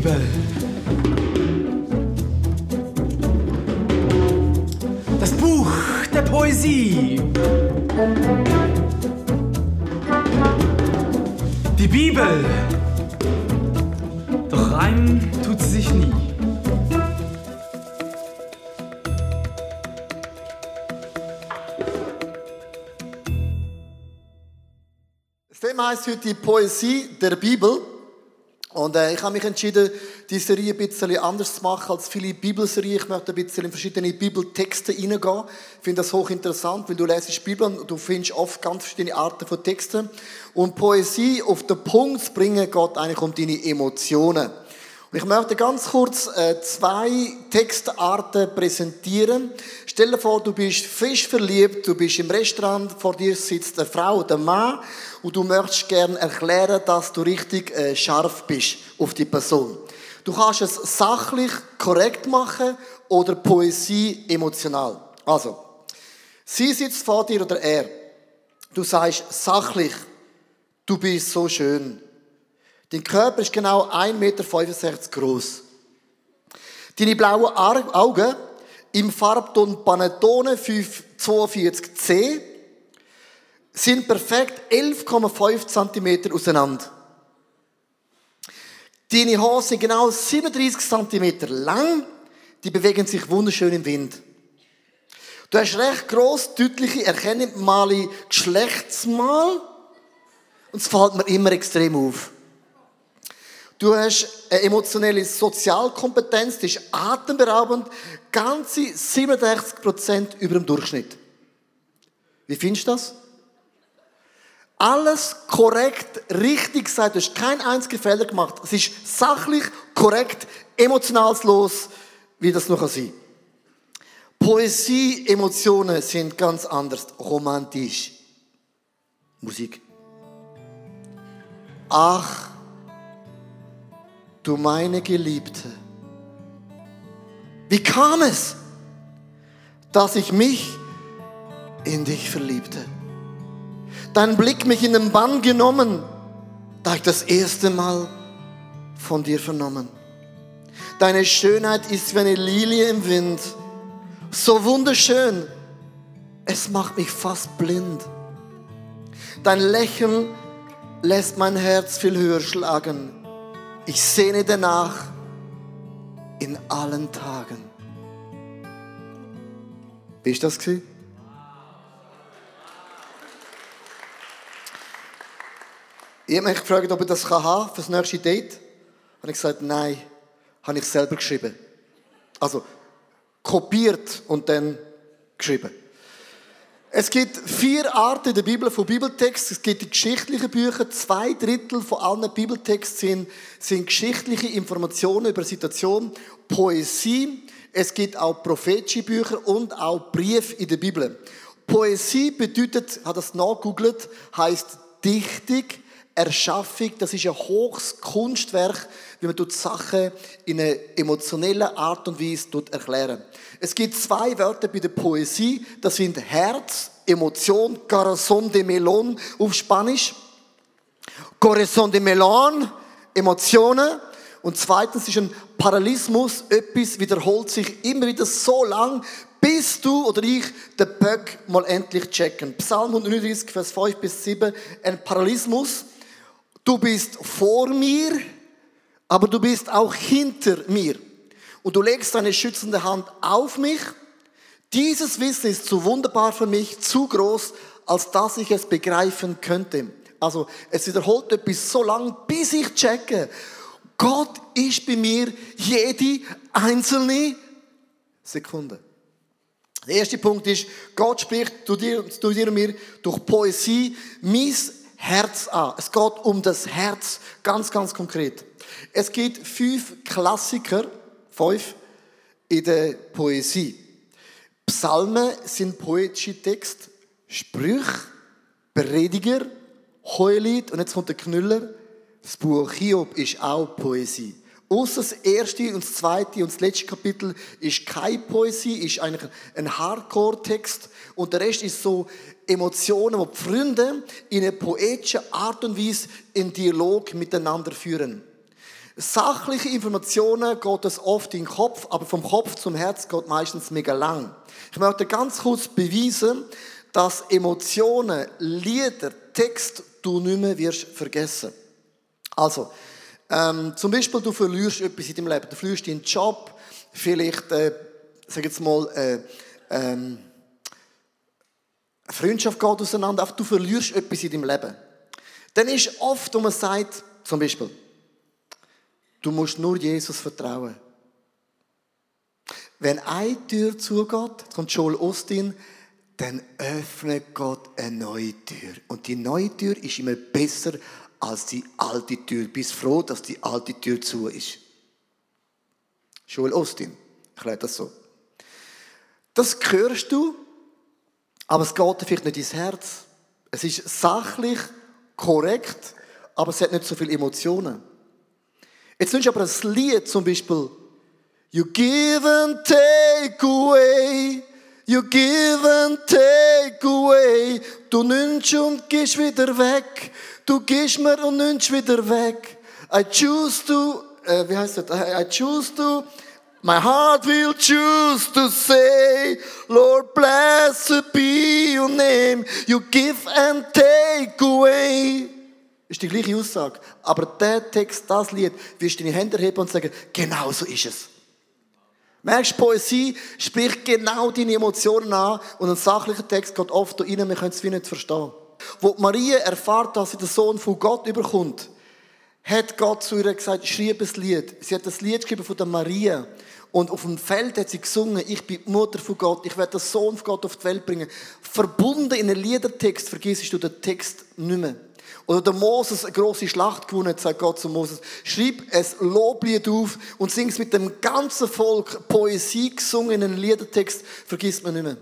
Bibel. Das Buch der Poesie. Die Bibel. Doch reimen tut sie sich nie. Das Thema heißt heute die Poesie der Bibel. Und äh, ich habe mich entschieden, die Serie ein bisschen anders zu machen als viele Bibelserien. Ich möchte ein bisschen in verschiedene Bibeltexte hineingehen. Ich finde das hochinteressant, weil du lesest die Bibel und du findest oft ganz verschiedene Arten von Texten. Und Poesie auf den Punkt zu bringen, geht eigentlich um deine Emotionen. Ich möchte ganz kurz äh, zwei Textarten präsentieren. Stell dir vor, du bist frisch verliebt, du bist im Restaurant, vor dir sitzt eine Frau oder ein Mann und du möchtest gerne erklären, dass du richtig äh, scharf bist auf die Person. Du kannst es sachlich korrekt machen oder Poesie emotional. Also, sie sitzt vor dir oder er. Du sagst sachlich, du bist so schön. Dein Körper ist genau 1,65 Meter groß. Deine blauen Augen im Farbton Panettone 542C sind perfekt 11,5 cm auseinander. Deine Haare sind genau 37 cm lang, die bewegen sich wunderschön im Wind. Du hast recht gross, deutliche, erkennbare Geschlechtsmal und es fällt mir immer extrem auf. Du hast eine emotionelle Sozialkompetenz, die ist atemberaubend, ganze 67% über dem Durchschnitt. Wie findest du das? Alles korrekt, richtig gesagt, du hast keinen einzigen Fehler gemacht. Es ist sachlich, korrekt, emotionalslos, wie das noch sein Poesie, Emotionen sind ganz anders, romantisch. Musik. Ach, du meine Geliebte. Wie kam es, dass ich mich in dich verliebte? Dein Blick mich in den Bann genommen, da ich das erste Mal von dir vernommen. Deine Schönheit ist wie eine Lilie im Wind, so wunderschön, es macht mich fast blind. Dein Lächeln lässt mein Herz viel höher schlagen. Ich sehne danach in allen Tagen. Wie ist das gewesen? Ich habe mich gefragt, ob ich das kann für das nächste Date. Und ich gesagt, nein, habe ich selber geschrieben. Also kopiert und dann geschrieben. Es gibt vier Arten in der Bibel von Bibeltext. Es gibt die geschichtlichen Bücher. Zwei Drittel von allen Bibeltexten sind, sind geschichtliche Informationen über Situationen, Poesie. Es gibt auch prophetische Bücher und auch Briefe in der Bibel. Poesie bedeutet, hat das nachgegoogelt, heißt Dichtung, Erschaffung. Das ist ein hohes Kunstwerk, wie man die Sachen in einer emotionellen Art und Weise erklären. Es gibt zwei Wörter bei der Poesie, das sind Herz, Emotion, Corazon de Melon auf Spanisch. Corazon de Melon, Emotionen. Und zweitens ist ein Paralysmus, etwas wiederholt sich immer wieder so lang, bis du oder ich den Böck mal endlich checken. Psalm 139, Vers 5 bis 7, ein Paralysmus. Du bist vor mir, aber du bist auch hinter mir. Und du legst deine schützende Hand auf mich. Dieses Wissen ist zu wunderbar für mich, zu groß, als dass ich es begreifen könnte. Also, es wiederholt etwas so lang, bis ich checke. Gott ist bei mir jede einzelne Sekunde. Der erste Punkt ist, Gott spricht zu dir, zu dir und mir durch Poesie mein Herz an. Es geht um das Herz, ganz, ganz konkret. Es gibt fünf Klassiker, fünf, in der Poesie. Psalmen sind poetische Texte, Sprüche, Prediger, Heulied und jetzt kommt der Knüller. Das Buch Hiob ist auch Poesie. Außer das erste und das zweite und das letzte Kapitel ist keine Poesie, ist eigentlich ein Hardcore-Text und der Rest ist so Emotionen, wo die Freunde in einer poetischen Art und Weise in Dialog miteinander führen. Sachliche Informationen geht das oft in den Kopf, aber vom Kopf zum Herz geht meistens mega lang. Ich möchte ganz kurz beweisen, dass Emotionen, Lieder, Text du nicht mehr wirst vergessen. Also, ähm, zum Beispiel, du verlierst etwas in deinem Leben. Du verlierst deinen Job, vielleicht, äh, sag jetzt mal, äh, ähm, Freundschaft geht auseinander, du verlierst etwas in deinem Leben. Dann ist oft, wo man sagt, zum Beispiel, du musst nur Jesus vertrauen. Wenn eine Tür zugeht, kommt Joel Austin, dann öffnet Gott eine neue Tür. Und die neue Tür ist immer besser als die alte Tür. Bist froh, dass die alte Tür zu ist. Joel Austin erklärt das so. Das hörst du, aber es geht vielleicht nicht ins Herz. Es ist sachlich korrekt, aber es hat nicht so viele Emotionen. Jetzt nimmst du aber ein Lied zum Beispiel You give and take away You give and take away. Du nimmst und gehst wieder weg. Du gehst mir und nimmst wieder weg. I choose to, äh, wie heißt das? I, choose to, my heart will choose to say, Lord blessed be your name. You give and take away. Ist die gleiche Aussage. Aber der Text, das Lied, wirst du deine Hände heben und sagen, genau so ist es. Merkst, Poesie spricht genau deine Emotionen an und ein sachlicher Text geht oft da rein, wir können es wie nicht verstehen. Wo Maria erfahrt, dass sie den Sohn von Gott überkommt, hat Gott zu ihr gesagt, schreib ein Lied. Sie hat das Lied geschrieben von der Maria. Und auf dem Feld hat sie gesungen, ich bin die Mutter von Gott, ich werde den Sohn von Gott auf die Welt bringen. Verbunden in einen Liedertext vergisst du den Text nicht mehr. Oder der Moses eine große Schlacht gewonnen sagt Gott zu Moses. Schreib es Loblied auf und sing es mit dem ganzen Volk Poesie gesungen in einen Liedertext, vergisst man nicht mehr.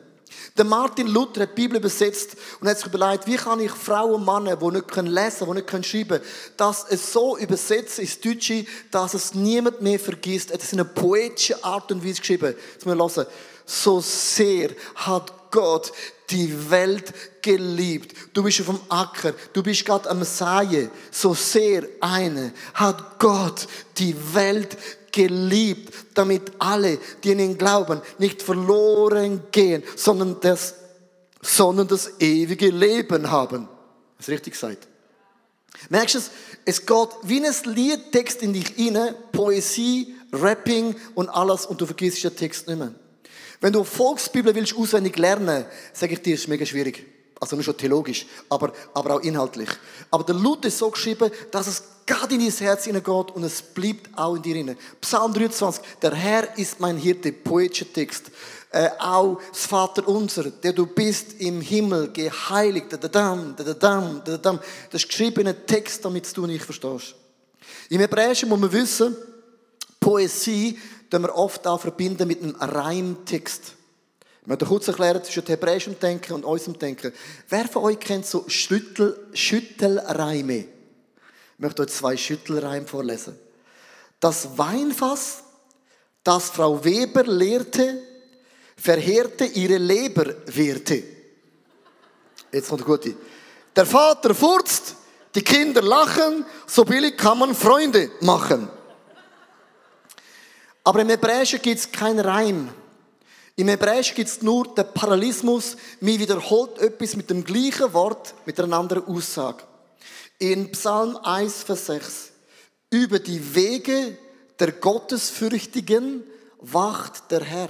Der Martin Luther hat die Bibel übersetzt und hat sich überlegt, wie kann ich Frauen und Männer, die nicht lesen können, die nicht schreiben können, das es so übersetzen ins Deutsche, dass es niemand mehr vergisst. Er hat in einer poetischen Art und Weise geschrieben. Jetzt müssen wir hören. So sehr hat Gott die Welt geliebt. Du bist auf dem Acker, du bist gerade am Säen. So sehr eine hat Gott die Welt geliebt, damit alle, die in ihn glauben, nicht verloren gehen, sondern das, sondern das ewige Leben haben. Das richtig gesagt. Merkst du es? Es geht wie ein Liedtext in dich rein, Poesie, Rapping und alles und du vergisst den Text nicht mehr. Wenn du Volksbibel willst auswendig lernen, sage ich dir, ist mega schwierig. Also nur schon theologisch, aber, aber auch inhaltlich. Aber der Luther ist so geschrieben, dass es gerade in dein Herz hineingeht und es bleibt auch in dir hinein. Psalm 23, der Herr ist mein Hirte, poetischer Text. Äh, auch das Vater unser, der du bist im Himmel, geheiligt, dadadam, dadadam, dadadam. Das ist geschriebener Text, damit du nicht verstehst. Im Hebräischen muss man wissen, Poesie den wir oft auch verbinden mit einem Reimtext. Ich möchte kurz erklären zwischen hebräischem Denken und unserem Denken. Wer von euch kennt so Schüttel, Schüttelreime? Ich möchte euch zwei Schüttelreime vorlesen. Das Weinfass, das Frau Weber lehrte, verheerte ihre Leberwerte. Jetzt kommt der Gute. Der Vater furzt, die Kinder lachen, so billig kann man Freunde machen. Aber im Hebräischen gibt es keinen Reim. Im Hebräischen gibt es nur den Parallelismus. Man wiederholt etwas mit dem gleichen Wort, mit einer anderen Aussage. In Psalm 1, Vers 6. Über die Wege der Gottesfürchtigen wacht der Herr.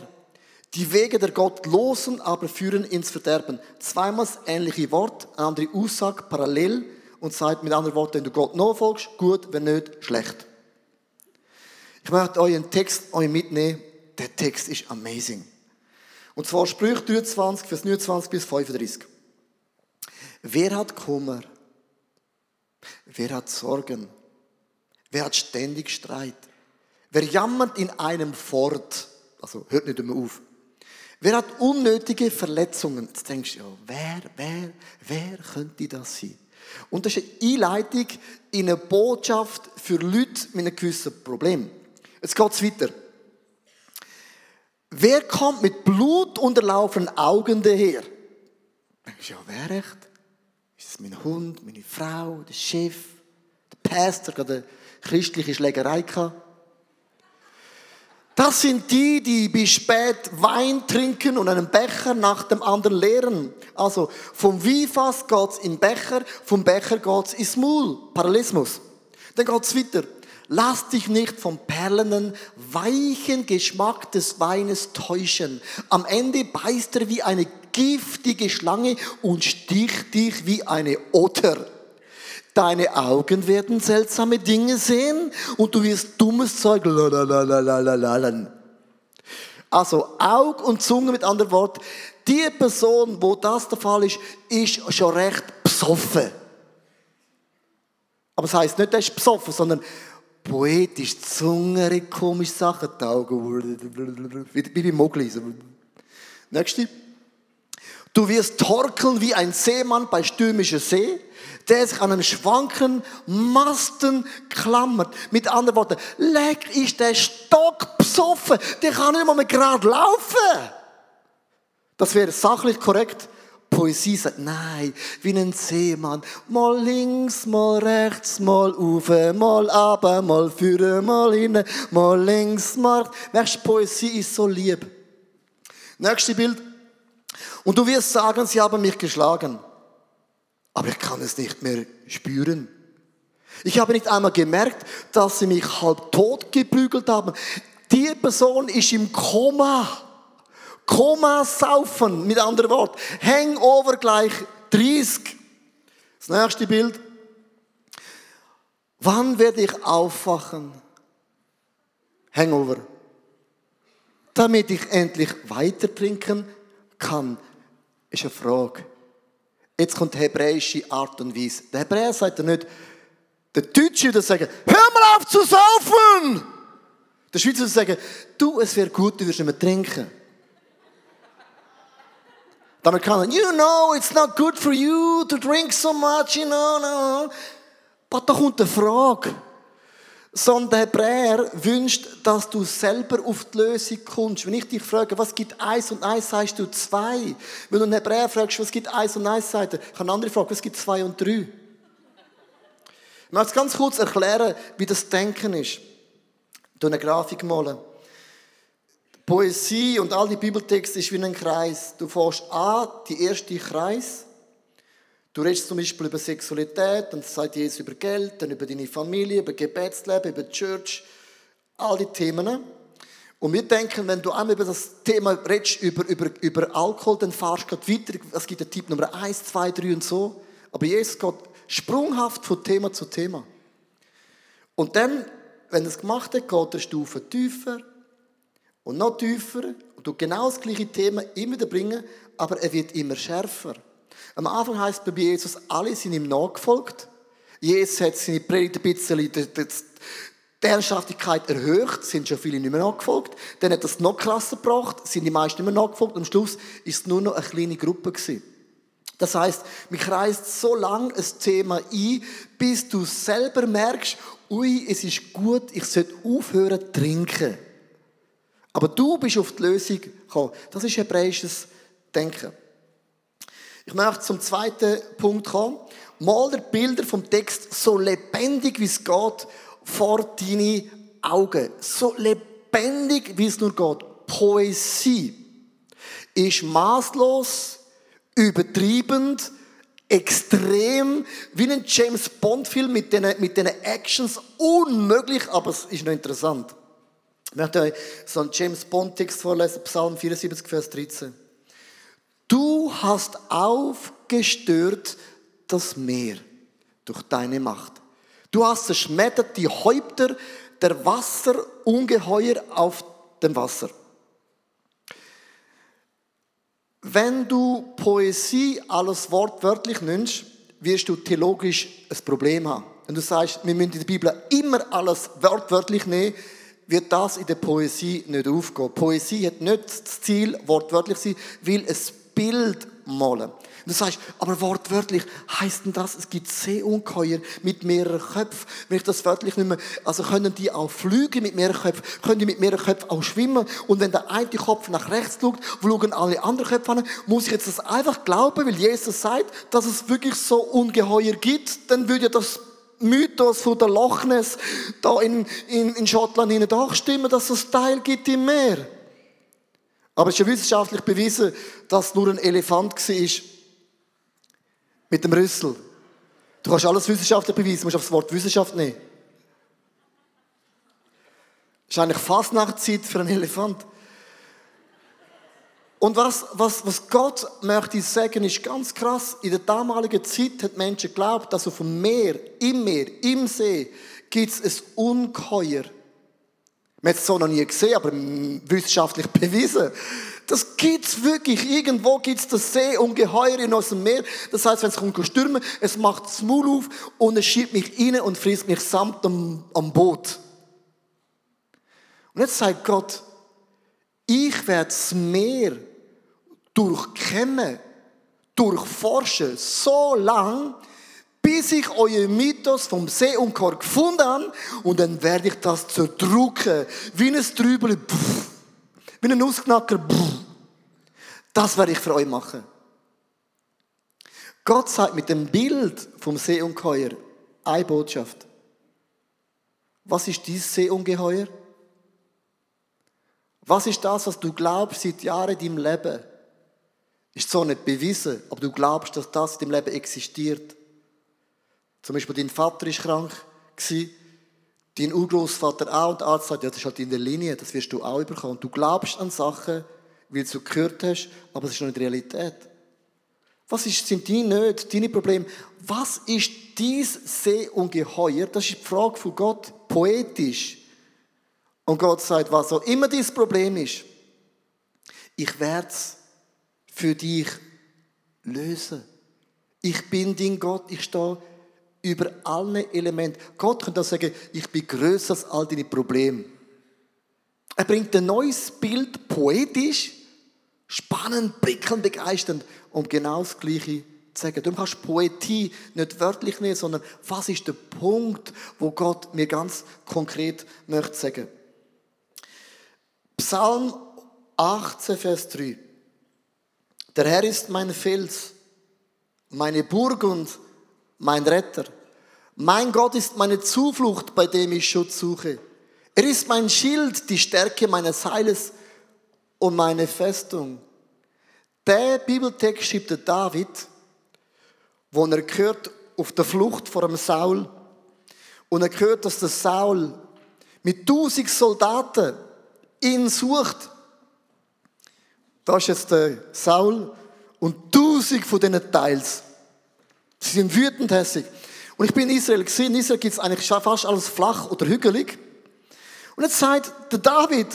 Die Wege der Gottlosen aber führen ins Verderben. Zweimal das ähnliche Wort, eine andere Aussage, parallel und sagt mit anderen Worten, wenn du Gott nachfolgst, gut, wenn nicht, schlecht. Ich möchte euch einen Text euch mitnehmen. Der Text ist amazing. Und zwar Sprüche 23, Vers 29 bis 35. Wer hat Kummer? Wer hat Sorgen? Wer hat ständig Streit? Wer jammert in einem fort? Also hört nicht immer auf. Wer hat unnötige Verletzungen? Jetzt denkst du, ja, wer, wer, wer könnte das sein? Und das ist eine Einleitung in eine Botschaft für Leute mit einem gewissen Problem. Jetzt geht es weiter. Wer kommt mit blutunterlaufenen Augen daher? Ja, wer echt? Ist es mein Hund, meine Frau, der Chef, der Pastor gerade eine christliche Schlägerei gehabt. Das sind die, die bis spät Wein trinken und einen Becher nach dem anderen leeren. Also vom Weinfass geht's in den Becher, vom Becher geht's ins Maul. Parallelismus. Dann geht's weiter. Lass dich nicht vom perlenden, weichen Geschmack des Weines täuschen. Am Ende beißt er wie eine giftige Schlange und sticht dich wie eine Otter. Deine Augen werden seltsame Dinge sehen und du wirst dummes Zeug. Lalalalalalala. Also Aug und Zunge mit anderen Worten. Die Person, wo das der Fall ist, ist schon recht besoffen. Aber das heißt nicht, er ist besoffen, sondern poetisch, Zunge, komische Sachen, die Augen, wie bei Mogli. Nächste. Du wirst torkeln wie ein Seemann bei stürmischer See, der sich an einem schwanken Masten klammert. Mit anderen Worten, leck ist der Stock besoffen, der kann nicht mal mehr gerade laufen. Das wäre sachlich korrekt. Poesie sagt, nein, wie ein Seemann. Mal links, mal rechts, mal auf, mal ab, mal führen, mal hin, mal links, mal. Weißt Poesie ist so lieb. Nächste Bild. Und du wirst sagen, sie haben mich geschlagen. Aber ich kann es nicht mehr spüren. Ich habe nicht einmal gemerkt, dass sie mich halb tot geprügelt haben. Die Person ist im Koma. Koma saufen, mit anderen Worten. Hangover gleich 30. Das nächste Bild. Wann werde ich aufwachen? Hangover. Damit ich endlich weiter trinken kann, ist eine Frage. Jetzt kommt die hebräische Art und Weise. Der Hebräer sagt ja nicht, der Deutsche würde sagen, hör mal auf zu saufen! Der Schweizer würde sagen, du, es wäre gut, du würdest nicht mehr trinken. Der Amerikaner, you know, it's not good for you to drink so much, you know, no. Aber da kommt eine Frage. Sondern der Hebräer wünscht, dass du selber auf die Lösung kommst. Wenn ich dich frage, was gibt eins und eins, sagst du zwei. Wenn du einen Hebräer fragst, was gibt eins und eins, sagt er, kann eine andere fragen, was gibt zwei und drei. Ich möchte ganz kurz erklären, wie das Denken ist. Ich eine Grafik malen. Poesie und all die Bibeltexte ist wie ein Kreis. Du fährst an, die erste Kreis. Du redest zum Beispiel über Sexualität, dann sagt Jesus über Geld, dann über deine Familie, über Gebetsleben, über die Church, all die Themen. Und wir denken, wenn du einmal über das Thema redest, über, über, über Alkohol, dann fahrst du gerade weiter. Es gibt den Tipp Nummer 1, 2, 3 und so. Aber Jesus geht sprunghaft von Thema zu Thema. Und dann, wenn er es gemacht hat, geht er eine Stufe tiefer und noch tiefer und du genau das gleiche Thema immer wieder bringen, aber er wird immer schärfer. Am Anfang heißt bei Jesus, alle sind ihm nachgefolgt. Jesus hat seine Predigt ein bisschen die, Ernsthaftigkeit erhöht, sind schon viele nicht mehr nachgefolgt. Dann hat es noch krasser gebracht, sind die meisten nicht mehr nachgefolgt. Am Schluss ist es nur noch eine kleine Gruppe gewesen. Das heißt, mich kreist so lang ein Thema ein, bis du selber merkst, ui, es ist gut, ich sollte aufhören zu trinken. Aber du bist auf die Lösung gekommen. Das ist hebräisches Denken. Ich möchte zum zweiten Punkt kommen. Mal der Bilder vom Text so lebendig wie es geht vor deine Augen. So lebendig wie es nur geht. Poesie ist maßlos, übertriebend, extrem, wie ein James Bond Film mit den, mit den Actions. Unmöglich, aber es ist noch interessant. Ich möchte euch so einen James Bond Text vorlesen, Psalm 74, Vers 13. Du hast aufgestört das Meer durch deine Macht. Du hast zerschmettert die Häupter der Wasserungeheuer auf dem Wasser. Wenn du Poesie alles wortwörtlich nimmst, wirst du theologisch ein Problem haben. Wenn du sagst, wir müssen in der Bibel immer alles wortwörtlich nehmen, wird das in der Poesie nicht aufgehen. Poesie hat nicht das Ziel, wortwörtlich sein, weil es Bild malen. Und du sagst, aber wortwörtlich heißt denn das, es gibt Seeungeheuer mit mehreren Köpfen. Wenn ich das wörtlich mehr, also können die auch fliegen mit mehreren Köpfen, können die mit mehreren Köpfen auch schwimmen. Und wenn der eine Kopf nach rechts schaut, schauen alle anderen Köpfe an, muss ich jetzt das einfach glauben, weil Jesus sagt, dass es wirklich so Ungeheuer gibt, dann würde das Mythos von der Loch Ness da in, in, in Schottland hinein doch stimmen, dass es Teil gibt im Meer. Aber es ist ja wissenschaftlich bewiesen, dass nur ein Elefant war. Mit dem Rüssel. Du kannst alles wissenschaftlich beweisen, du musst auf das Wort Wissenschaft nehmen. Das ist eigentlich Fastnachtzeit für einen Elefant. Und was, was, was Gott möchte sagen, ist ganz krass. In der damaligen Zeit hat Menschen geglaubt, dass auf dem Meer, im Meer, im See, gibt es ein Ungeheuer. Man hat es so noch nie gesehen, aber wissenschaftlich bewiesen. Das gibt's wirklich. Irgendwo gibt's das Seeungeheuer in unserem Meer. Das heißt, wenn es kommt stürmen, es macht das Maul auf und es schiebt mich rein und frisst mich samt am, am Boot. Und jetzt sagt Gott, ich werde das Meer durchkämmen, durchforschen, so lang, bis ich euer Mythos vom See gefunden habe und dann werde ich das zerdrücken, wie ein Trübel, wie ein Ausknacker. Das werde ich für euch machen. Gott sagt mit dem Bild vom Seeungeheuer eine Botschaft. Was ist dieses Seeungeheuer? Was ist das, was du glaubst seit Jahren in deinem Leben? Ist so nicht bewiesen, aber du glaubst, dass das in deinem Leben existiert. Zum Beispiel dein Vater ist krank gewesen, dein Urgroßvater auch und der Arzt sagt, ja, das ist halt in der Linie, das wirst du auch bekommen. Und du glaubst an Sachen, weil du gehört hast, aber es ist noch nicht Realität. Was ist, sind deine Nöte, deine Probleme? Was ist dies Seeungeheuer? Das ist die Frage von Gott, poetisch. Und Gott sagt, was auch immer dein Problem ist, ich werde es für dich lösen. Ich bin dein Gott, ich stehe über alle Elemente. Gott könnte auch sagen, ich bin größer als all deine Probleme. Er bringt ein neues Bild, poetisch, spannend, prickelnd, begeisternd, um genau das Gleiche zu sagen. Du kannst Poetie nicht wörtlich nehmen, sondern was ist der Punkt, wo Gott mir ganz konkret möchte sagen. Psalm 18, Vers 3. Der Herr ist mein Fels, meine Burg und mein Retter. Mein Gott ist meine Zuflucht, bei dem ich Schutz suche. Er ist mein Schild, die Stärke meines Heiles und meine Festung. Der Bibeltext schreibt David, wo er gehört auf der Flucht vor dem Saul und er hört, dass der Saul mit tausend Soldaten ihn sucht. Da ist jetzt der Saul und tausend von diesen Teils. Sie sind wütend hässig. Und ich bin in Israel gesehen. In Israel gibt es eigentlich fast alles flach oder hügelig. Und jetzt sagt der David,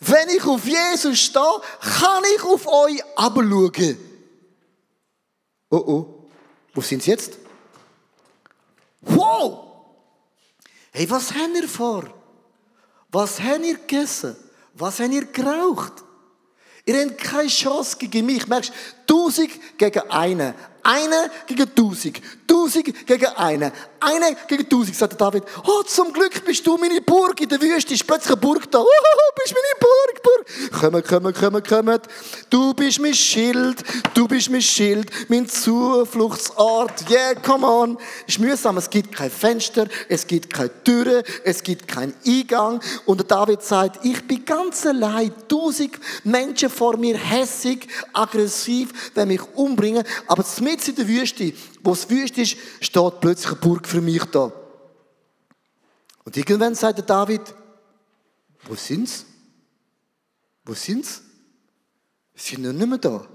wenn ich auf Jesus stehe, kann ich auf euch abschauen. Oh oh, wo sind sie jetzt? Wow! Hey, was habt ihr vor? Was habt ihr gegessen? Was habt ihr geraucht? Ihr habt keine Chance gegen mich. Merkst, Tausend gegen einen. Eine gegen tausend. Tausend gegen einen. Eine gegen tausend, sagt David. Oh, zum Glück bist du meine Burg. In der Wüste ist plötzlich eine Burg da. Oh, bist meine Burg, Burg. Kommt, kommt, kommt, kommt. Du bist mein Schild. Du bist mein Schild. Mein Zufluchtsort. Yeah, come on. Ist mühsam. Es gibt kein Fenster. Es gibt keine Türe. Es gibt keinen Eingang. Und David sagt, ich bin ganz allein. Tausend Menschen vor mir hässig, aggressiv, wenn mich umbringen. Aber mitten in der Wüste, wo es Wüste ist, steht plötzlich eine Burg für mich da. Und irgendwann sagt der David, wo sind's? Wo sind's? Sie sind nicht mehr da.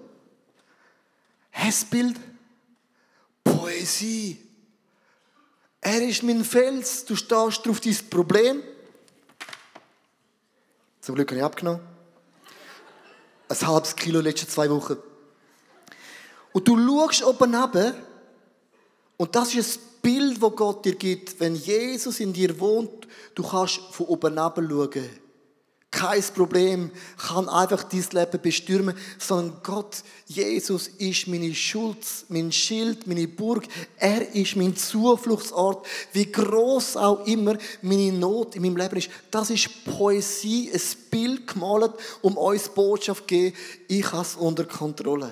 Hessbild, Poesie. Er ist mein Fels, du stehst auf dein Problem. Zum Glück habe ich abgenommen. Ein halbes Kilo letzte zwei Wochen. Und du schaust oben runter und das ist ein Bild, das Gott dir gibt. Wenn Jesus in dir wohnt, du kannst von oben schauen. Kein Problem, kann einfach dein Leben bestürmen, sondern Gott, Jesus ist meine Schutz, mein Schild, meine Burg. Er ist mein Zufluchtsort. Wie groß auch immer meine Not in meinem Leben ist. Das ist Poesie, ein Bild gemalt, um uns Botschaft zu geben, ich habe es unter Kontrolle.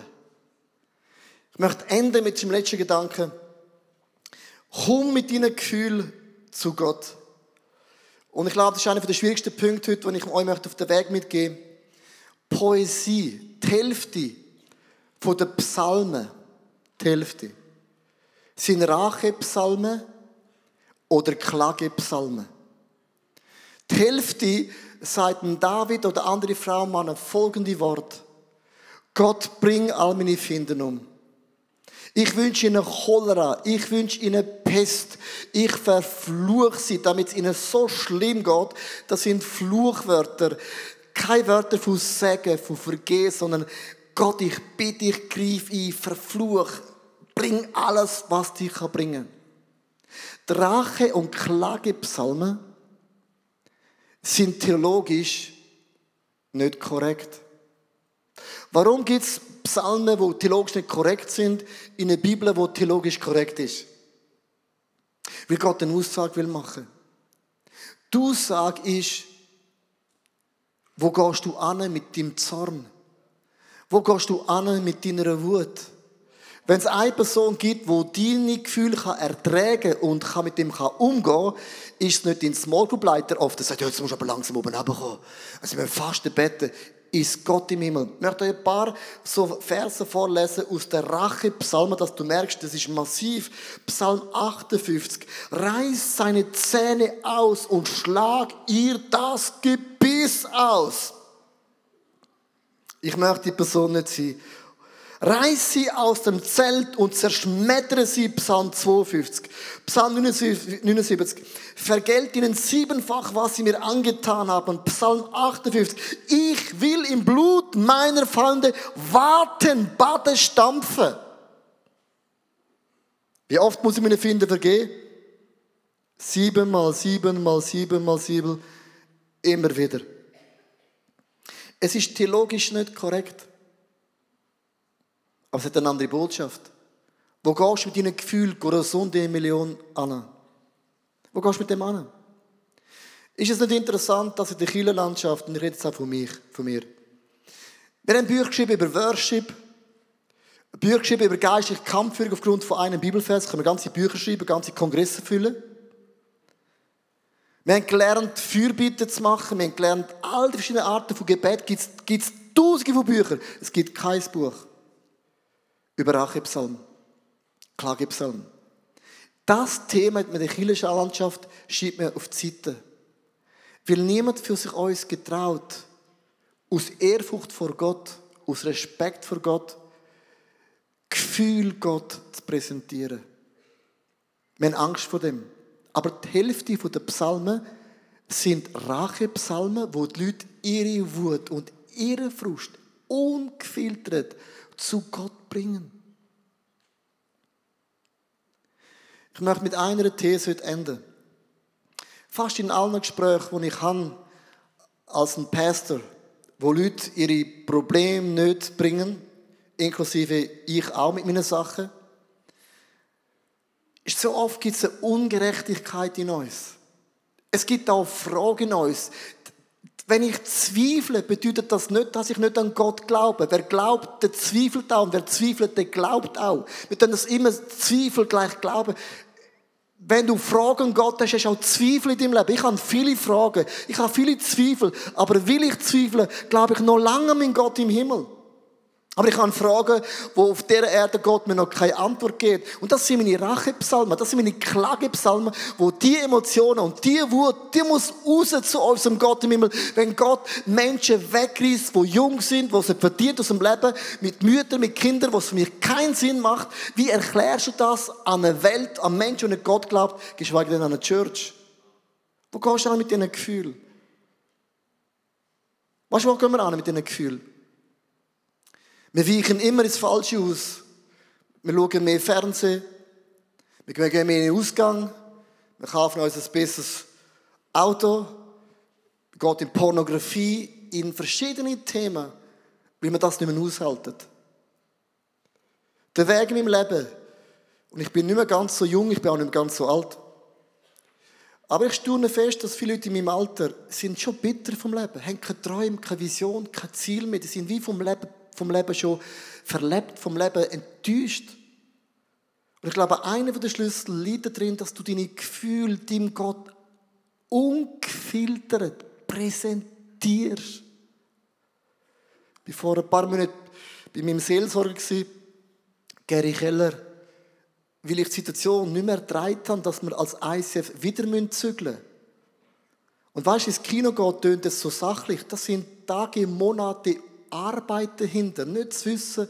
Ich möchte enden mit dem letzten Gedanken. Komm mit deinen Gefühlen zu Gott. Und ich glaube, das ist einer der schwierigsten Punkte heute, den ich euch auf den Weg mitgeben möchte. Poesie, die Hälfte von den Psalmen, die Hälfte, sind Rachepsalmen oder Klagepsalmen. Die Hälfte sagt David oder andere Frauen Männer folgende Wort. Gott, bring all meine Finden um. Ich wünsche ihnen Cholera, ich wünsche ihnen Pest, ich verfluche sie, damit es ihnen so schlimm geht. Das sind Fluchwörter, keine Wörter von Segen, von Vergehen, sondern Gott, ich bitte, ich greife ein, verfluch, bring alles, was dich bringen kann. Drache- und Klagepsalmen sind theologisch nicht korrekt. Warum gibt es Psalmen, die theologisch nicht korrekt sind, in einer Bibel, die theologisch korrekt ist? Weil Gott eine Aussage will machen. Die Aussage ist, wo gehst du an mit deinem Zorn? Wo gehst du an mit deiner Wut? Wenn es eine Person gibt, die deine Gefühle kann ertragen und kann mit dem kann umgehen ist es nicht dein Small Group Leiter oft, der sagt, ja, jetzt musst du aber langsam oben runterkommen. Also wir fasten beten, ist Gott im Himmel. Ich möchte ein paar so Verse vorlesen aus der Rache Psalmen, dass du merkst, das ist massiv. Psalm 58. Reiß seine Zähne aus und schlag ihr das Gebiss aus. Ich möchte die Person nicht sein. Reiß sie aus dem Zelt und zerschmettere sie, Psalm 52. Psalm 79. Vergelt ihnen siebenfach, was sie mir angetan haben. Psalm 58. Ich will im Blut meiner Feinde warten, Bade stampfen. Wie oft muss ich meine Finde vergehen? Siebenmal, siebenmal, siebenmal, sieben. Immer wieder. Es ist theologisch nicht korrekt. Aber es hat eine andere Botschaft. Wo gehst du mit deinen Gefühlen, Corazon Million an? Wo gehst du mit dem an? Ist es nicht interessant, dass in der Kirchenlandschaft, und ich rede jetzt auch von, mich, von mir, wir haben Bücher geschrieben über Worship, Bücher geschrieben über geistliche Kampfführung aufgrund von einem Bibelvers, können wir ganze Bücher schreiben, ganze Kongresse füllen. Wir haben gelernt, Fürbitte zu machen, wir haben gelernt, all die verschiedenen Arten von Gebet, gibt es tausende von Büchern. Es gibt kein Buch über Rachepsalm, Klagepsalm. Das Thema mit der chilischen Landschaft schiebt mir auf die Seite. Weil niemand für sich uns getraut, aus Ehrfurcht vor Gott, aus Respekt vor Gott, Gefühl Gott zu präsentieren. Wir haben Angst vor dem. Aber die Hälfte der Psalmen sind Rachepsalmen, wo die Leute ihre Wut und ihre Frust ungefiltert zu Gott bringen. Ich möchte mit einer These heute enden. Fast in allen Gesprächen, die ich habe, als ein Pastor, wo Leute ihre Probleme nicht bringen, inklusive ich auch mit meinen Sachen, ist so oft gibt es eine Ungerechtigkeit in uns. Es gibt auch Fragen in uns. Wenn ich zweifle, bedeutet das nicht, dass ich nicht an Gott glaube. Wer glaubt, der zweifelt auch. Und wer zweifelt, der glaubt auch. Wir können das immer Zweifel gleich glauben. Wenn du Fragen Gott hast, hast du auch Zweifel in deinem Leben. Ich habe viele Fragen. Ich habe viele Zweifel. Aber will ich zweifeln, glaube ich noch lange an Gott im Himmel. Aber ich habe Fragen, wo auf dieser Erde Gott mir noch keine Antwort gibt. Und das sind meine Rachepsalmen, das sind meine Klagepsalmen, wo die Emotionen und die Wut, die muss raus zu unserem Gott im Himmel. Wenn Gott Menschen wegreißt, die jung sind, die sie verdient aus dem Leben, mit Müttern, mit Kindern, was für mich keinen Sinn macht, wie erklärst du das an einer Welt, an Menschen, die nicht Gott glaubt, geschweige denn an einer Church? Wo gehst du an mit diesen Gefühlen? Weißt du, wo gehen wir an mit diesen Gefühlen? Wir weichen immer ins Falsche aus. Wir schauen mehr Fernsehen. Wir gehen mehr in den Ausgang. Wir kaufen uns ein besseres Auto. Wir gehen in Pornografie, in verschiedene Themen, weil wir das nicht mehr aushalten. Der Weg in meinem Leben, und ich bin nicht mehr ganz so jung, ich bin auch nicht mehr ganz so alt, aber ich staune fest, dass viele Leute in meinem Alter sind schon bitter vom Leben, haben keine Träume, keine Vision, kein Ziel mehr, die sind wie vom Leben vom Leben schon verlebt, vom Leben enttäuscht. Und ich glaube, einer der Schlüssel liegt darin, dass du deine Gefühle dem Gott ungefiltert präsentierst. Ich war vor ein paar Monaten bei meinem Seelsorger, Gary Keller, weil ich die Situation nicht mehr ertragen habe, dass wir als ICF wieder zügeln müssen. Und weißt du, ins Kino geht, tönt es so sachlich. Das sind Tage, Monate Arbeit dahinter. Nicht zu wissen,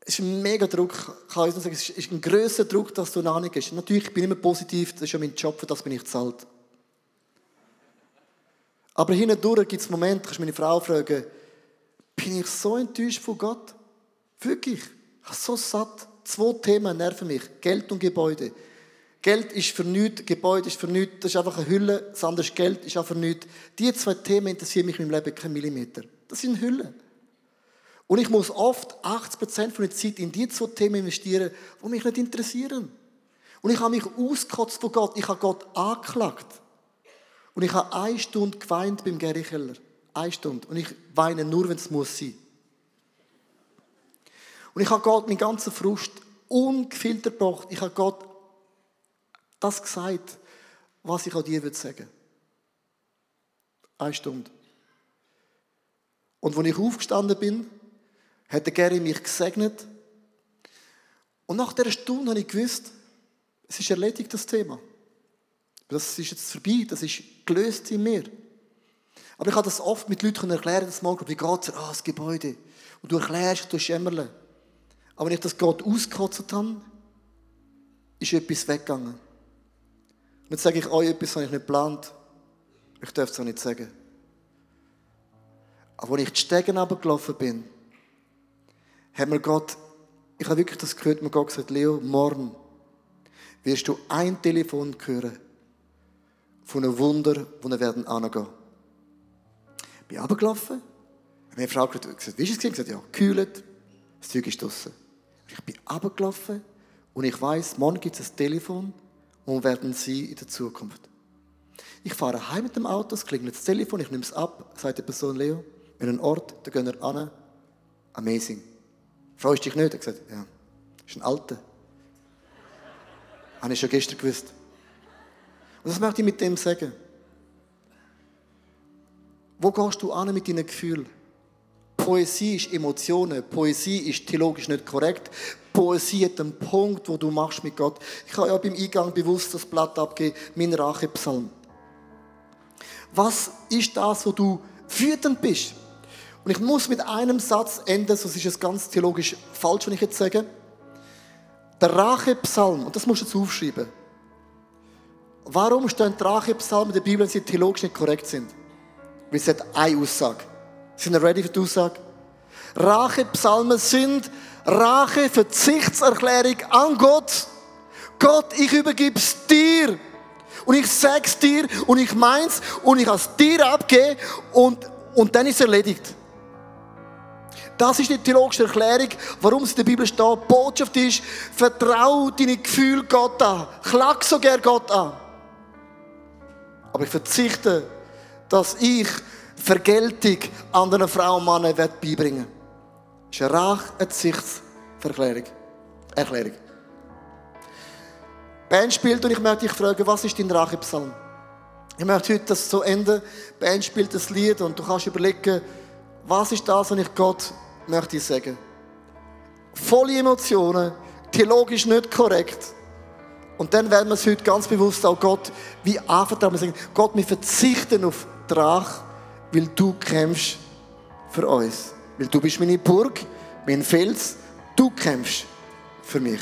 es ist ein mega Druck, kann ich sagen. Es ist ein grösser Druck, dass du noch nicht gehst. Natürlich bin ich immer positiv, das ist ja mein Job, für das bin ich zahlt. Aber hindurch gibt es Momente, kannst meine Frau fragen, bin ich so enttäuscht von Gott? Wirklich. Ich bin so satt. Zwei Themen nerven mich. Geld und Gebäude. Geld ist für nichts, Gebäude ist für nichts, das ist einfach eine Hülle, das andere ist Geld, ist auch für nichts. Die zwei Themen interessieren mich in meinem Leben kein Millimeter. Das sind Hüllen. Und ich muss oft 80% von der Zeit in die zwei Themen investieren, die mich nicht interessieren. Und ich habe mich ausgekotzt von Gott, ich habe Gott angeklagt. Und ich habe eine Stunde geweint beim Gary Keller. Eine Stunde. Und ich weine nur, wenn es muss sein. Und ich habe Gott meinen ganzen Frust ungefiltert gebracht. Ich habe Gott das gesagt, was ich an dir würde sagen. Eine Stunde. Und als ich aufgestanden bin, hat der Gary mich gesegnet. Und nach dieser Stunde habe ich gewusst, es ist erledigt, das Thema. Das ist jetzt vorbei, das ist gelöst in mir. Aber ich habe das oft mit Leuten erklären, das mal, wie geht es? Ah, das Gebäude. Und du erklärst, du schämmerle. Aber wenn ich das gerade ausgekotzt habe, ist etwas weggegangen. Und jetzt sage ich euch etwas, was ich nicht geplant Ich darf es auch nicht sagen. Aber als ich die Stegen runtergelaufen bin, hat mir Gott, ich habe wirklich das gehört, mir Gott gesagt, Leo, morgen wirst du ein Telefon hören von einem Wunder, wo wir werden angehen. Ich bin runtergelaufen, meine Frau gesagt, wie ist es? Ich gesagt, ja, gekühlt, das Zeug ist draussen. Ich bin runtergelaufen und ich weiß, morgen gibt es ein Telefon und werden sie in der Zukunft. Ich fahre heim mit dem Auto, es klingelt das Telefon, ich nehme es ab, sagt die Person Leo, in einen Ort, da gehen wir an. Amazing. Freust dich nicht? Er hat gesagt, ja. Das ist ein Alter. Habe ich schon gestern gewusst. Und das möchte ich mit dem sagen. Wo gehst du an mit deinen Gefühlen? Poesie ist Emotionen. Poesie ist theologisch nicht korrekt. Poesie hat einen Punkt, wo du machst mit Gott. Ich habe ja beim Eingang bewusst das Blatt abgegeben, mein Rachepsalm. Was ist das, wo du wütend bist? Und ich muss mit einem Satz enden, sonst ist es ganz theologisch falsch, wenn ich jetzt sage. Der Rachepsalm, und das musst du jetzt aufschreiben. Warum stehen die Rachepsalmen in der Bibel, wenn sie theologisch nicht korrekt sind? Weil es hat eine Aussage. Sind ihr ready für die Aussage? Rachepsalmen sind Rache, Verzichtserklärung an Gott. Gott, ich übergebe es dir. Und ich sage es dir und ich meins und ich es dir abgeben und, und dann ist es erledigt. Das ist die theologische Erklärung, warum es in der Bibel steht. Die Botschaft ist, vertraue deine Gefühle Gott an. Klag so gern Gott an. Aber ich verzichte, dass ich Vergeltung anderen Frauen und Männern beibringen werde. Das ist eine Racherzichtsverklärung. Erklärung. Band spielt und ich möchte dich fragen, was ist dein Rachepsalm? Ich möchte heute das enden. Die Band spielt das Lied und du kannst überlegen, was ist das, was ich Gott möchte ich sagen. Volle Emotionen, theologisch nicht korrekt. Und dann werden wir es heute ganz bewusst auch Gott wie anvertrauen. Wir sagen, Gott, wir verzichten auf Drach, weil du kämpfst für uns. Weil du bist meine Burg, mein Fels, du kämpfst für mich.